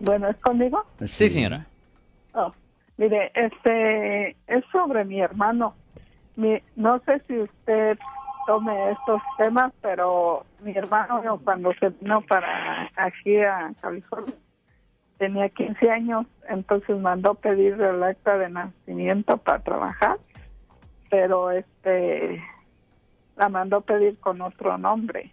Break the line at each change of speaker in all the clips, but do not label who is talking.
Bueno, ¿es conmigo?
Sí, señora.
Oh, mire, este es sobre mi hermano. Mi, no sé si usted tome estos temas, pero mi hermano cuando se vino para aquí a California tenía 15 años, entonces mandó pedir el acta de nacimiento para trabajar, pero este la mandó pedir con otro nombre.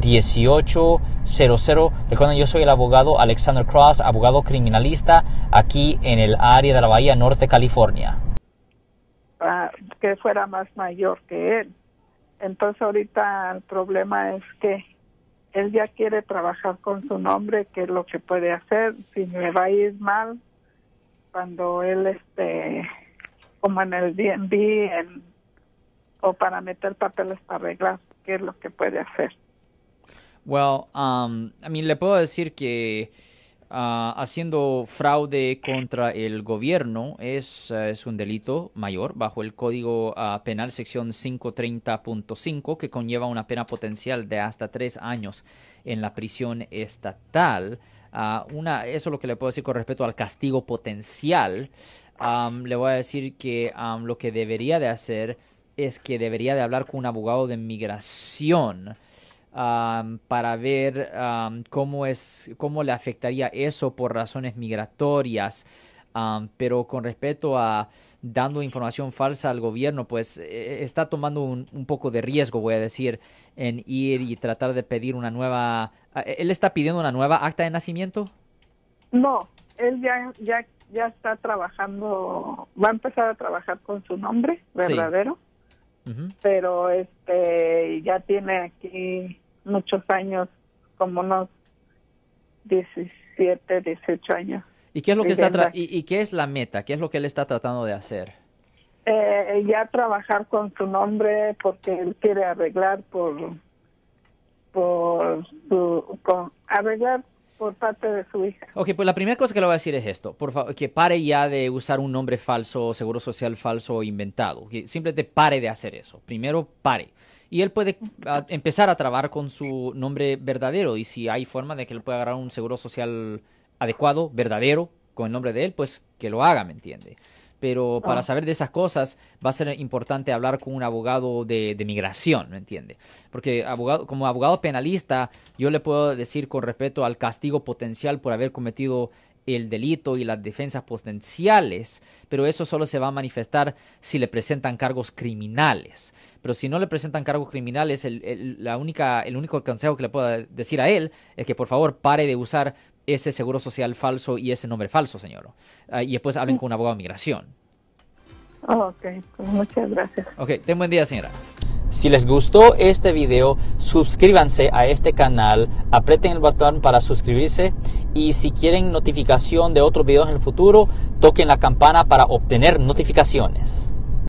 1-800-530-1800. Recuerden, yo soy el abogado Alexander Cross, abogado criminalista aquí en el área de la Bahía Norte, California.
Ah, que fuera más mayor que él. Entonces ahorita el problema es que él ya quiere trabajar con su nombre, que es lo que puede hacer. Si me va a ir mal, cuando él este como en el DMV en, o para meter papeles para arreglar qué es lo que puede hacer.
Well, um, I mean, le puedo decir que uh, haciendo fraude contra el gobierno es, uh, es un delito mayor bajo el Código uh, Penal sección 530.5 que conlleva una pena potencial de hasta tres años en la prisión estatal. Uh, una, eso es lo que le puedo decir con respecto al castigo potencial. Um, le voy a decir que um, lo que debería de hacer es que debería de hablar con un abogado de migración um, para ver cómo es cómo le afectaría eso por razones migratorias. pero con respecto a dando información falsa al gobierno, pues eh, está tomando un, un, poco de riesgo, voy a decir, en ir y tratar de pedir una nueva... ¿Él está pidiendo una nueva acta de nacimiento?
No, él ya, ya, ya está trabajando, va a empezar a trabajar con su nombre verdadero, sí. Uh -huh. pero este ya tiene aquí muchos años, como unos 17, 18 años.
¿Y qué es lo que está y, y, qué es la meta? ¿Qué es lo que él está tratando de hacer?
Eh, ya trabajar con su nombre porque él quiere arreglar por por su con, arreglar por parte de su hija.
Ok, pues la primera cosa que le voy a decir es esto, por favor, que pare ya de usar un nombre falso, seguro social falso inventado, que simplemente pare de hacer eso. Primero, pare. Y él puede empezar a trabajar con su nombre verdadero y si hay forma de que él pueda agarrar un seguro social adecuado, verdadero, con el nombre de él, pues que lo haga, ¿me entiende? Pero para saber de esas cosas va a ser importante hablar con un abogado de, de migración, ¿me entiende? Porque abogado, como abogado penalista, yo le puedo decir con respecto al castigo potencial por haber cometido el delito y las defensas potenciales, pero eso solo se va a manifestar si le presentan cargos criminales. Pero si no le presentan cargos criminales, el, el, la única, el único consejo que le puedo decir a él es que por favor pare de usar ese seguro social falso y ese nombre falso, señor. Uh, y después hablen con un abogado de migración.
Oh, ok, pues muchas gracias.
Ok, ten buen día, señora. Si les gustó este video, suscríbanse a este canal, aprieten el botón para suscribirse y si quieren notificación de otros videos en el futuro, toquen la campana para obtener notificaciones.